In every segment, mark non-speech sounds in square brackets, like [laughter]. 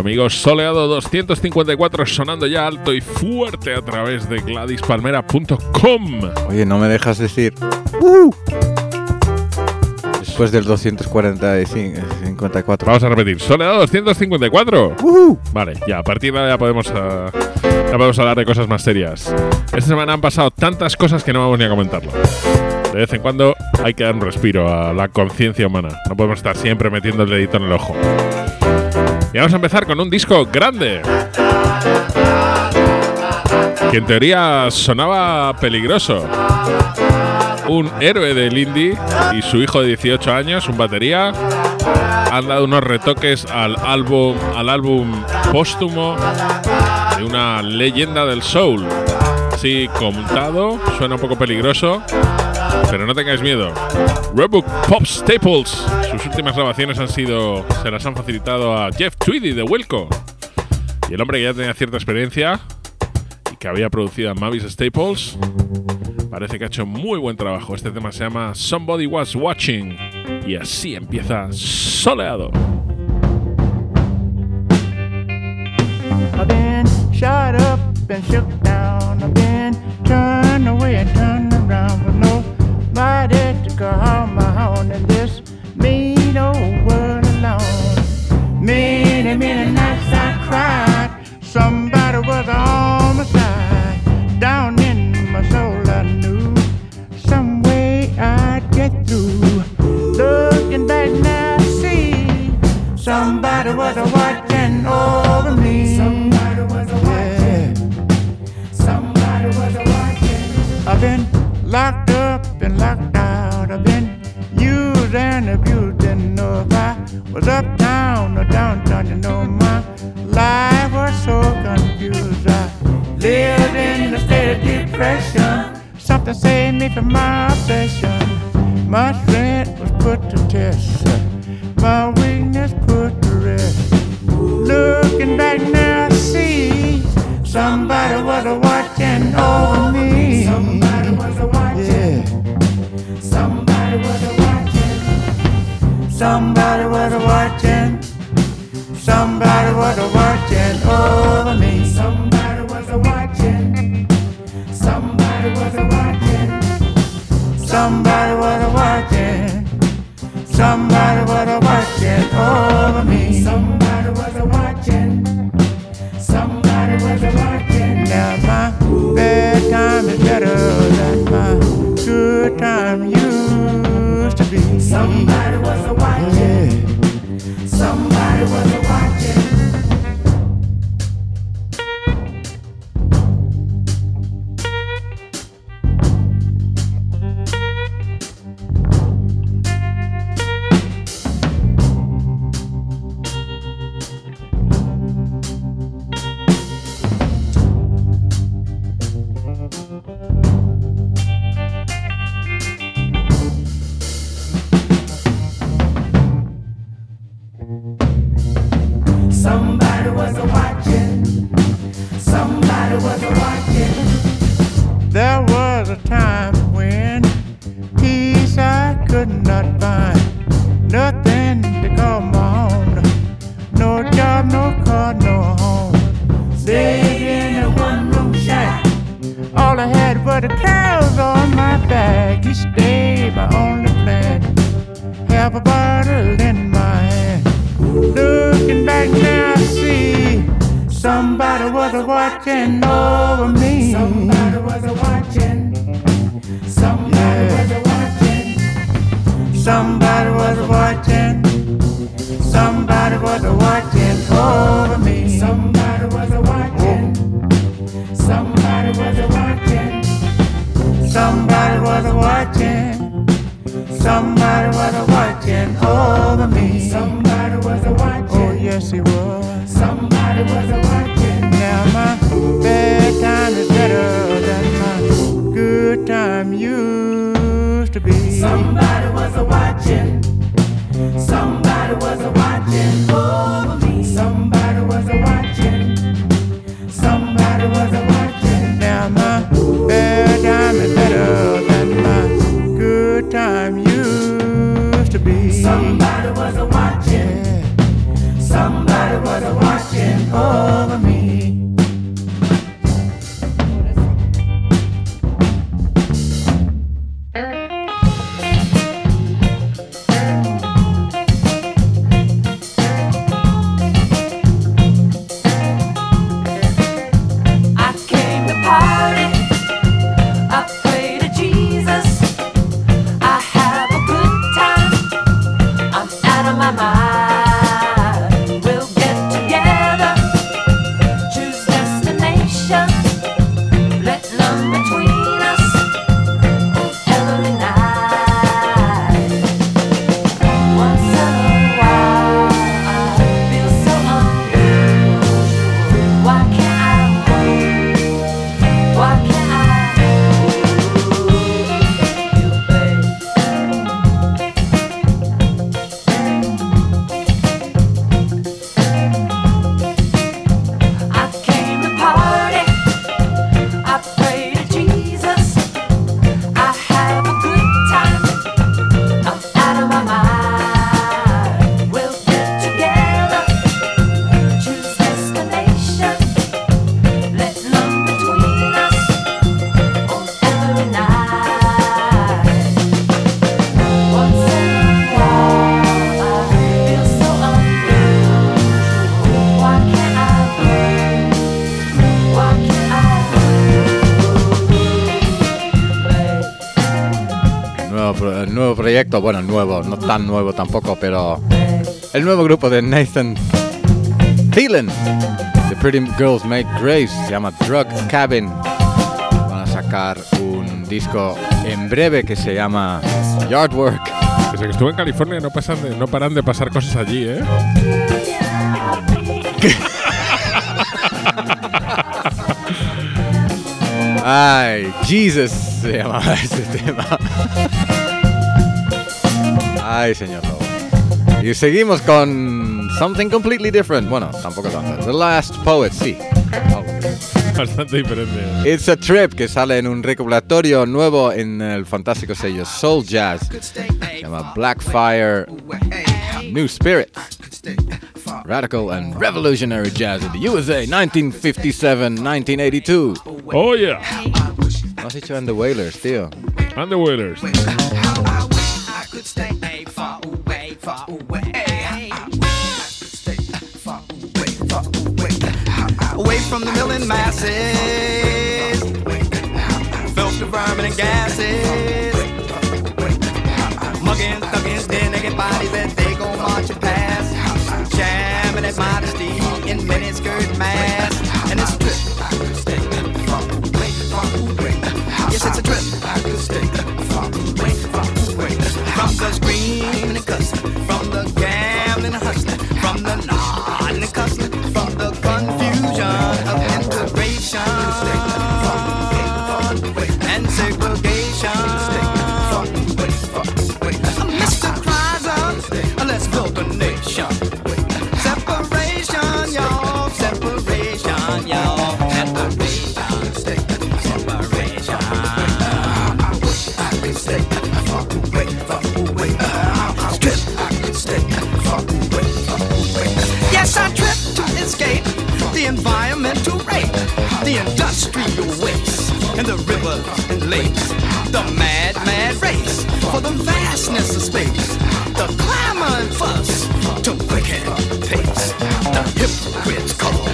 amigos. Soleado 254 sonando ya alto y fuerte a través de GladysPalmera.com. Oye, no me dejas decir. ¡Uh! Después del 254. Vamos a repetir. Soleado 254. ¡Uh! Vale, ya, a partir de ahora ya podemos, ah, ya podemos hablar de cosas más serias. Esta semana han pasado tantas cosas que no vamos ni a comentarlo. De vez en cuando hay que dar un respiro a la conciencia humana. No podemos estar siempre metiendo el dedito en el ojo. Y vamos a empezar con un disco grande. Que en teoría sonaba peligroso. Un héroe del indie y su hijo de 18 años, un batería, han dado unos retoques al álbum, al álbum póstumo de una leyenda del soul. Sí, contado, suena un poco peligroso, pero no tengáis miedo. Redbook Pop Staples. Sus últimas grabaciones han sido. se las han facilitado a Jeff Tweedy de Wilco. Y el hombre que ya tenía cierta experiencia y que había producido a Mavis Staples. Parece que ha hecho muy buen trabajo. Este tema se llama Somebody Was Watching. Y así empieza soleado. Shot up and shook down. Away and call my own in this mean old world alone. Many, many nights I cried. Somebody was on my side. Down in my soul, I knew some way I'd get through. Looking back now, I see somebody was watching over oh, Something saved me from my obsession. My strength was put to test. A watching over me. Somebody was a watching. Somebody was a watching. Somebody was a watching. Somebody was a watching over me. Somebody was a watching. Oh yes, he was. Somebody was a watching. Now my bad time is better than my good time used to be. Somebody was a watching. Somebody was a watching over me. Somebody was a watching. Proyecto, bueno, nuevo, no tan nuevo tampoco, pero el nuevo grupo de Nathan Thielen, The Pretty Girls Made Grace, se llama Drug Cabin. Van a sacar un disco en breve que se llama Yardwork. Desde que estuve en California no, pasan de- no paran de pasar cosas allí, ¿eh? [laughs] Ay, Jesus se llamaba ese tema. Ay, señor Lobo. Y seguimos con something completely different. Bueno, tampoco tanto. The Last Poet, sí. Bastante diferente. It's a Trip, que sale en un recopilatorio nuevo en el fantástico sello Soul Jazz. Se llama Blackfire New Spirit. Radical and revolutionary jazz in the USA 1957-1982. Oh, yeah. No has dicho en The Wailers, tío. And the Whalers. from the milling masses. Felt the vermin and gases. muggins, thuggins, then they get bodies that they go marching past, pass. Jamming at modesty in miniskirt masks, And it's drip. I could stay far away, far. Yes, it's a trip. I could stay far away, far. From the screen. Environmental rape, the industrial waste, and the rivers and lakes. The mad, mad race for the vastness of space. The clamor and fuss to quicken pace. The hypocrite's call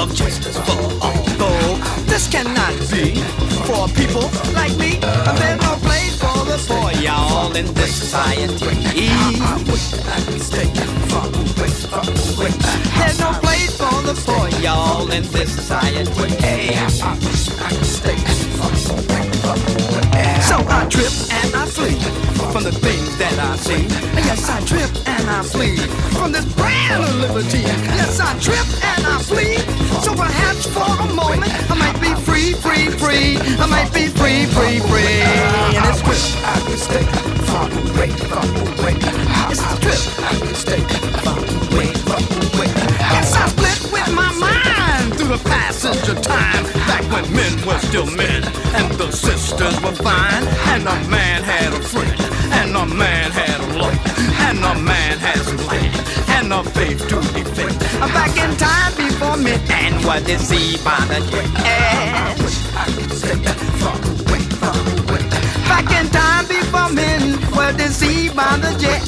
of justice for all. Though this cannot be for people like me. And there's no place for the poor, y'all, in this society. There's no place for the poor, y'all, in this society. So I trip and I flee from the things that I see. Yes, I trip and I flee from this brand of liberty. Yes, I trip and I flee. So perhaps for a moment I might be free, free, free. I might be free, free, free. And it's trip. It's a trip. Yes, passage of time. Back when men were still men and the sisters were fine. And a man had a friend, and a man had a love, and a man had some land, and a faith to defend. Back in time before men and were deceived by the jet. Back in time before men were deceived by the jet.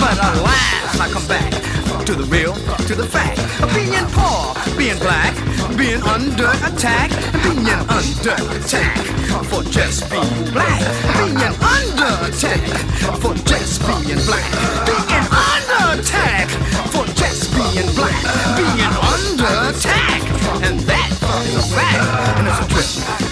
But alas, I come back to the real, to the fact. Being poor, being black, being under attack, being under attack for just being black, being under attack for just being black, being under attack for just being black, being under attack, and that is a fact, and it's a trip.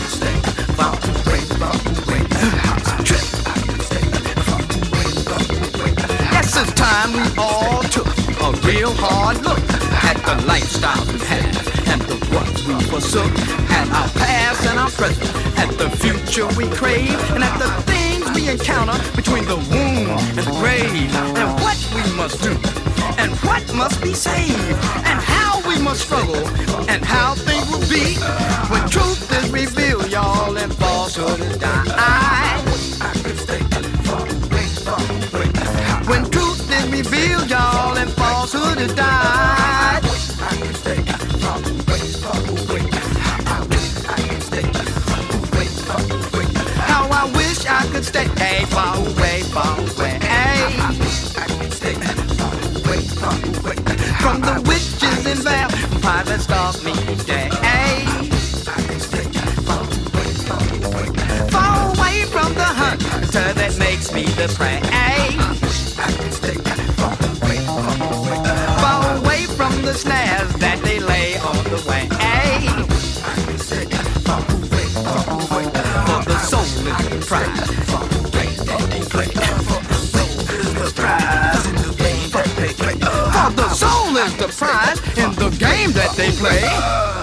Time we all took a real hard look at the lifestyles we had and the ones we forsook, at our past and our present, at the future we crave, and at the things we encounter between the womb and the grave, and what we must do, and what must be saved, and how we must struggle, and how things will be when truth is revealed, y'all, and falsehood is died. revealed, y'all, and falsehood is die. I far away, far away. I wish I could stay far away, far away. How I wish I could stay far away, far away. Far away, far away. From the witches and vampires Far away from the hunter that makes me the prey. Hey. snares that they lay on the way. Ay. For the soul is the prize. For the play that they play. For the soul is the prize. In the game that they play. For the soul is the prize in the game that they play.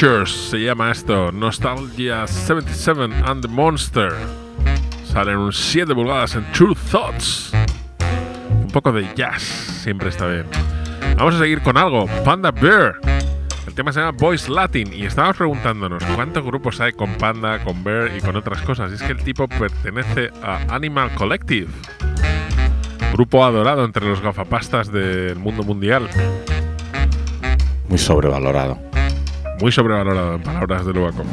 Se llama esto. Nostalgia 77 and the Monster. Salen un 7 pulgadas en True Thoughts. Un poco de jazz siempre está bien. Vamos a seguir con algo. Panda Bear. El tema se llama Voice Latin y estábamos preguntándonos cuántos grupos hay con Panda, con Bear y con otras cosas. Y es que el tipo pertenece a Animal Collective, grupo adorado entre los gafapastas del mundo mundial. Muy sobrevalorado. Muy sobrevalorado en palabras de Lubacop.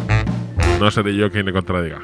No seré yo quien le contradiga.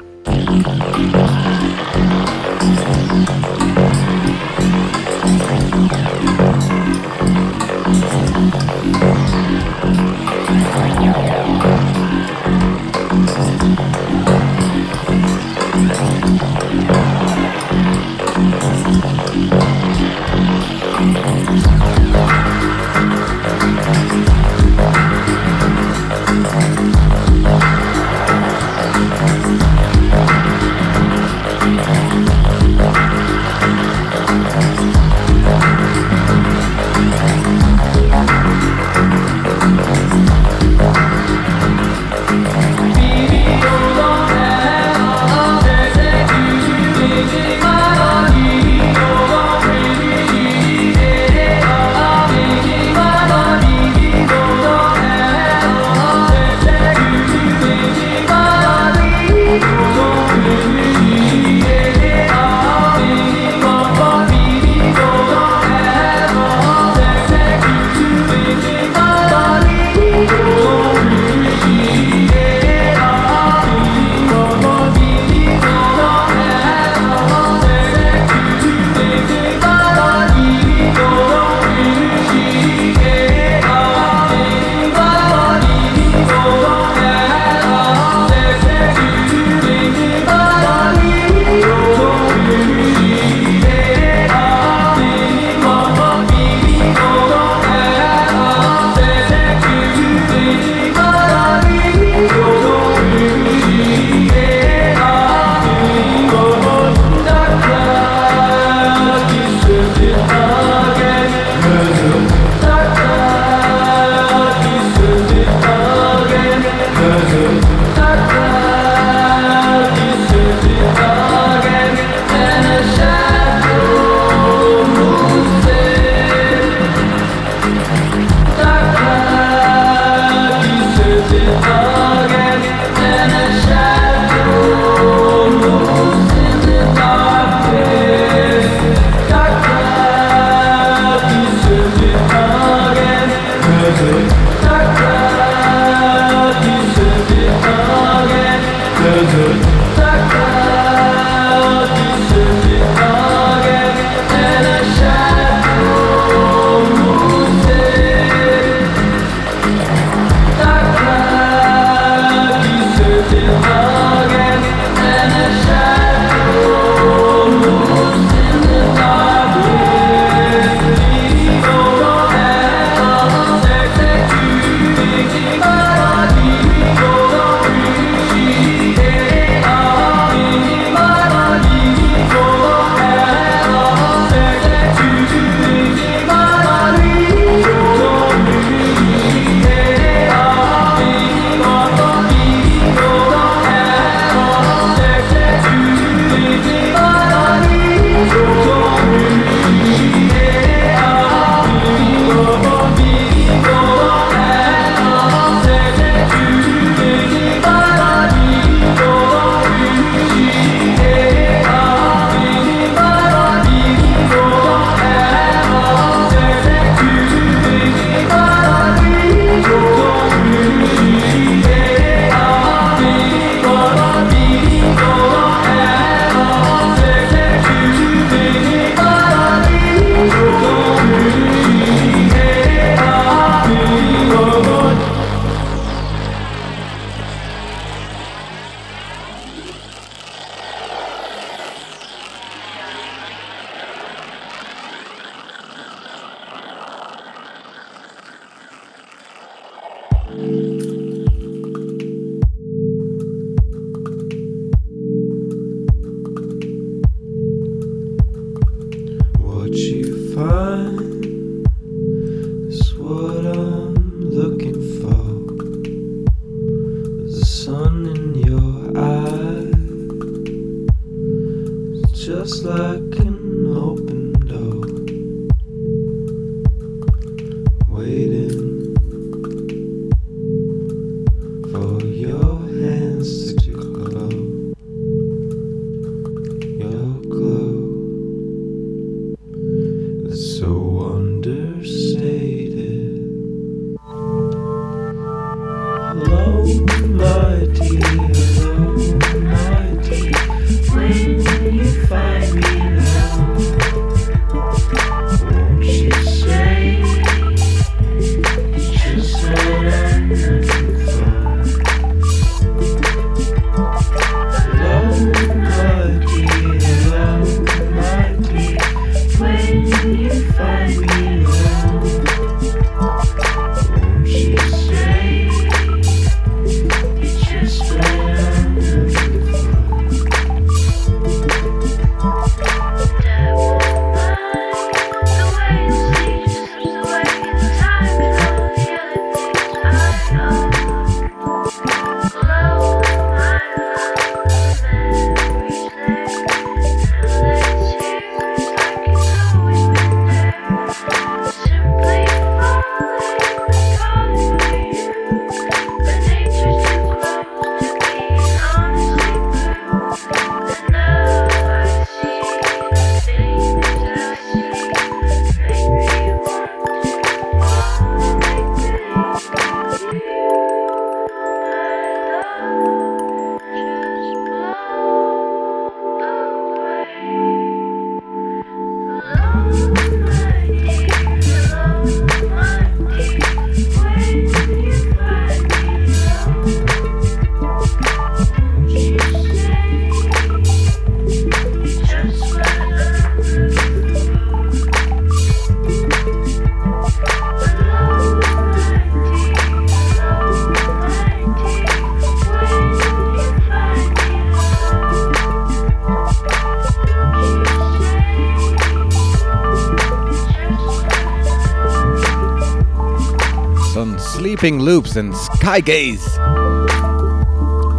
Jumping Loops en Sky Gaze.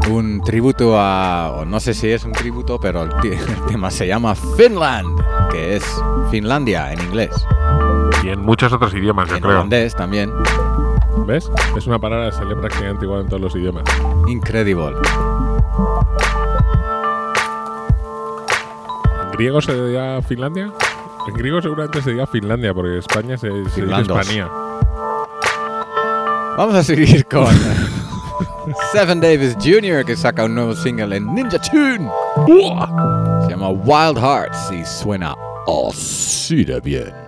Un tributo a. O no sé si es un tributo, pero el, [laughs] el, tema se llama Finland, que es Finlandia en inglés. Y en muchos otros idiomas, en yo creo. En holandés también. ¿Ves? Es una palabra que se lee prácticamente igual en todos los idiomas. Incredible. ¿En griego se diría Finlandia? En griego seguramente se diría Finlandia, porque España se, se dice Vamos a seguir con Seven Davis Jr. que saca un nuevo single en Ninja Tune. Se llama Wild Hearts y suena así de bien.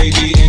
baby.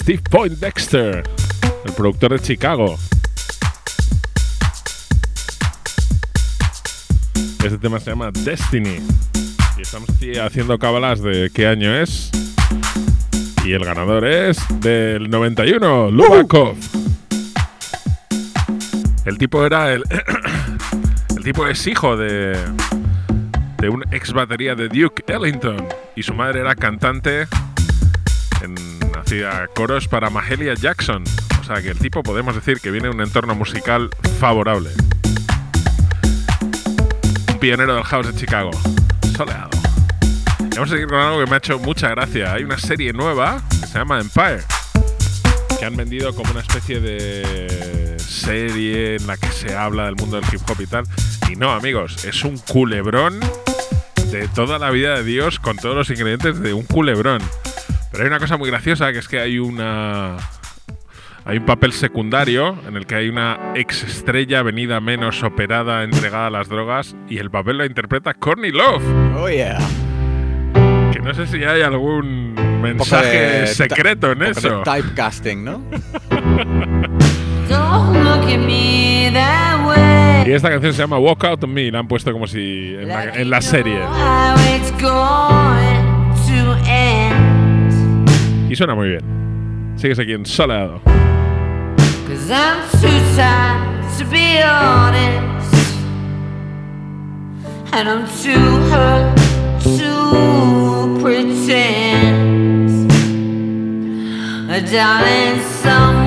Steve Point Dexter, el productor de Chicago. Este tema se llama Destiny. Y estamos haciendo cábalas de qué año es. Y el ganador es del 91, Lubakov. El tipo era el. [coughs] el tipo es hijo de. de un ex batería de Duke Ellington. Y su madre era cantante. Coros para Mahalia Jackson. O sea que el tipo podemos decir que viene de un entorno musical favorable. Un pionero del house de Chicago. Soleado. Vamos a seguir con algo que me ha hecho mucha gracia. Hay una serie nueva que se llama Empire. Que han vendido como una especie de serie en la que se habla del mundo del hip hop y tal. Y no, amigos, es un culebrón de toda la vida de Dios con todos los ingredientes de un culebrón. Pero hay una cosa muy graciosa que es que hay una. Hay un papel secundario en el que hay una ex estrella venida menos operada, entregada a las drogas, y el papel lo interpreta Courtney Love. Oh, yeah. Que no sé si hay algún mensaje de secreto en eso. Typecasting, ¿no? [laughs] Y esta canción se llama Walk Out on Me, la han puesto como si en la, en la serie. Y suena muy bien. Sigues aquí en Soleado. Cause I'm too tired to be honest. And I'm too hurt to pretend. Uh, darling, someone's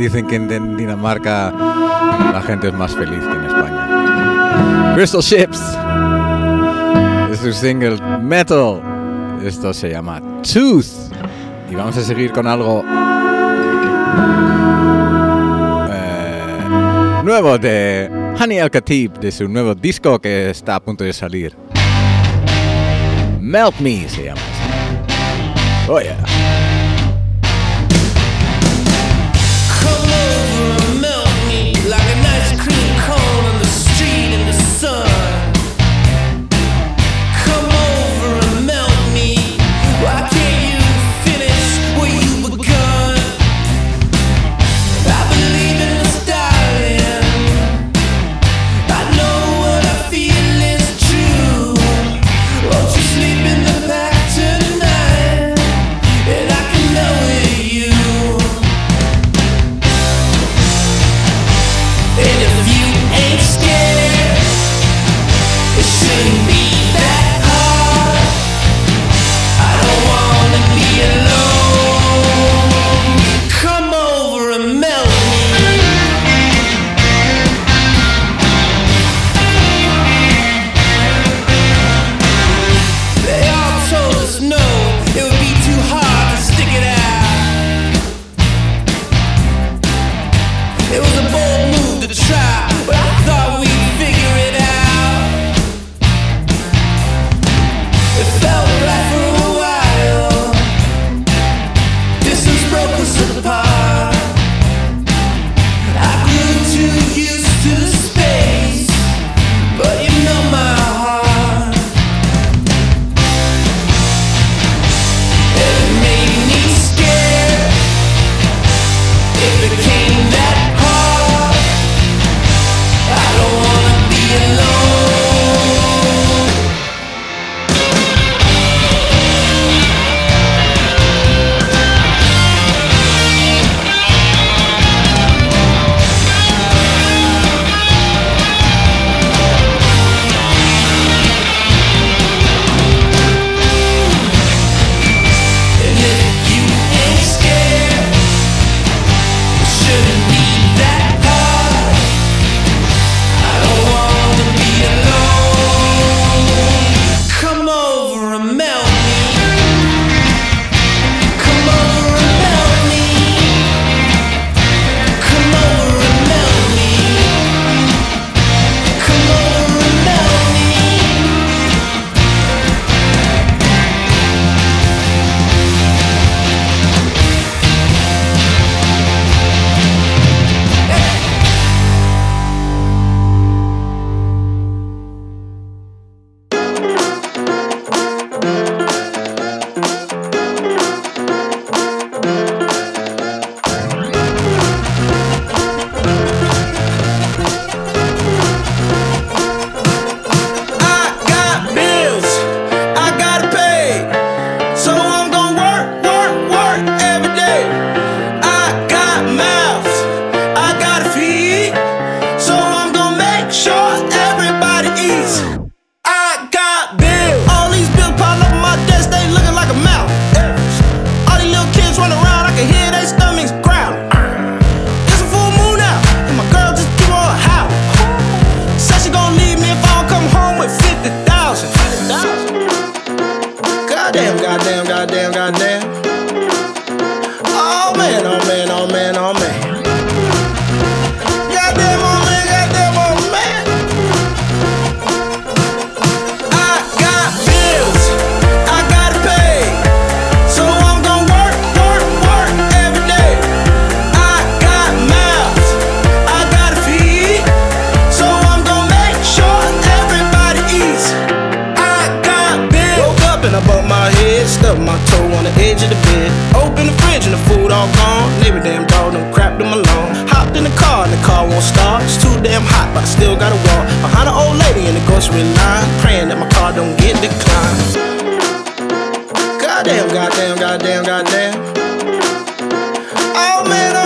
dicen que en Dinamarca la gente es más feliz que en España. Crystal Ships. Es su single Metal. Esto se llama Tooth. Y vamos a seguir con algo eh, nuevo de Hani Al Khatib, de su nuevo disco que está a punto de salir. Melt Me se llama. Oh. Goddamn, goddamn, goddamn. Oh man, oh man, oh man, oh man. The edge of the bed. Open the fridge and the food all gone. Neighbor damn dog done crapped them alone. Hopped in the car and the car won't start. It's too damn hot, but I still gotta walk behind an old lady in the grocery line, praying that my car don't get declined. Goddamn, goddamn, goddamn, goddamn. Oh man,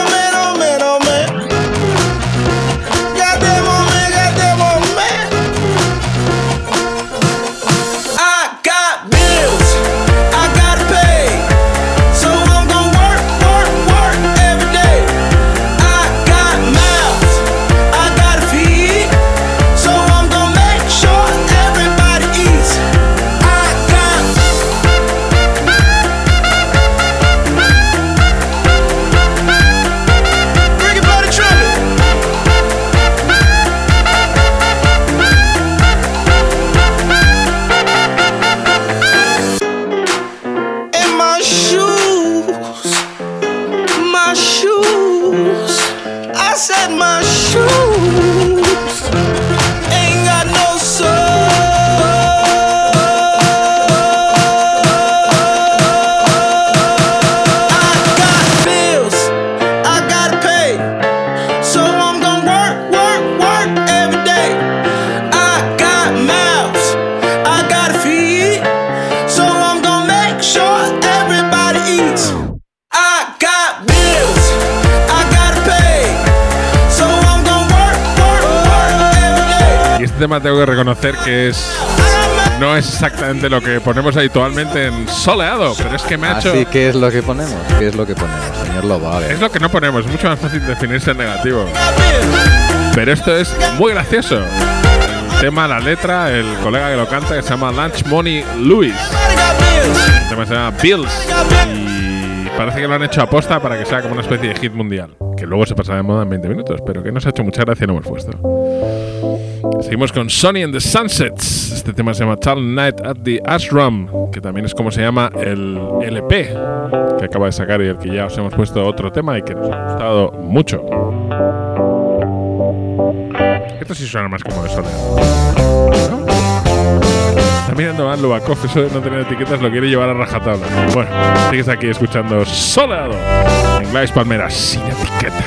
tema tengo que reconocer que es no es exactamente lo que ponemos habitualmente en soleado, pero es que me ha hecho. Así, ¿qué es lo que ponemos? ¿Qué es lo que ponemos, señor Lobo? A ver. Es lo que no ponemos, es mucho más fácil definirse en negativo. Pero esto es muy gracioso. El tema, la letra, el colega que lo canta, que se llama Lunch Money Lewis. El tema se llama Bills. Y parece que lo han hecho aposta para que sea como una especie de hit mundial. Que luego se pasará de moda en 20 minutos, pero que nos ha hecho mucha gracia y lo hemos puesto. Seguimos con Sonny and the Sunsets. Este tema se llama Talent Night at the Ashram, que también es como se llama el LP que acaba de sacar y el que ya os hemos puesto otro tema y que nos ha gustado mucho. Esto sí suena más como de soleado. ¿no? Está mirando mal Lubakov, eso de no tener etiquetas lo quiere llevar a rajatabla. Bueno, sigues aquí escuchando Soleado en Gladys Palmeras sin etiquetas.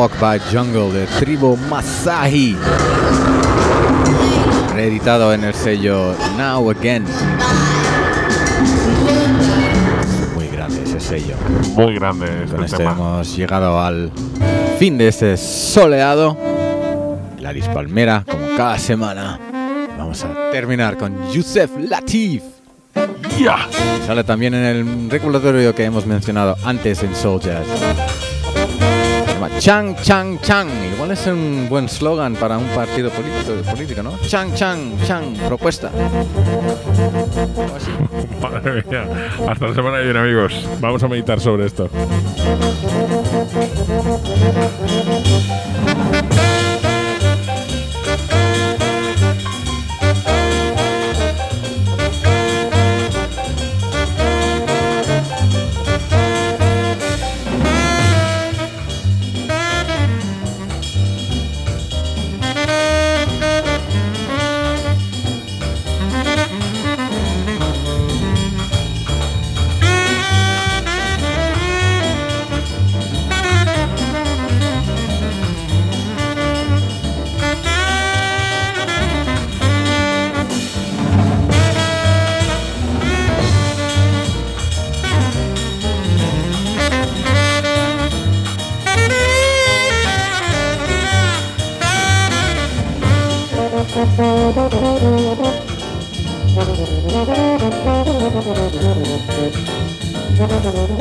Walk by Jungle de Tribo Masahi. Reeditado en el sello Now Again. Muy grande ese sello. Muy grande este Con esto tema. hemos llegado al fin de este soleado. La Palmera, como cada semana. Vamos a terminar con Yusef Latif. Sale también en el recordatorio que hemos mencionado antes en Soul Jazz. Chang Chang Chang. Igual es un buen slogan para un partido político, político ¿no? Chang Chang Chang. Propuesta. Madre [laughs] mía. Hasta la semana que viene, amigos. Vamos a meditar sobre esto. Thank you.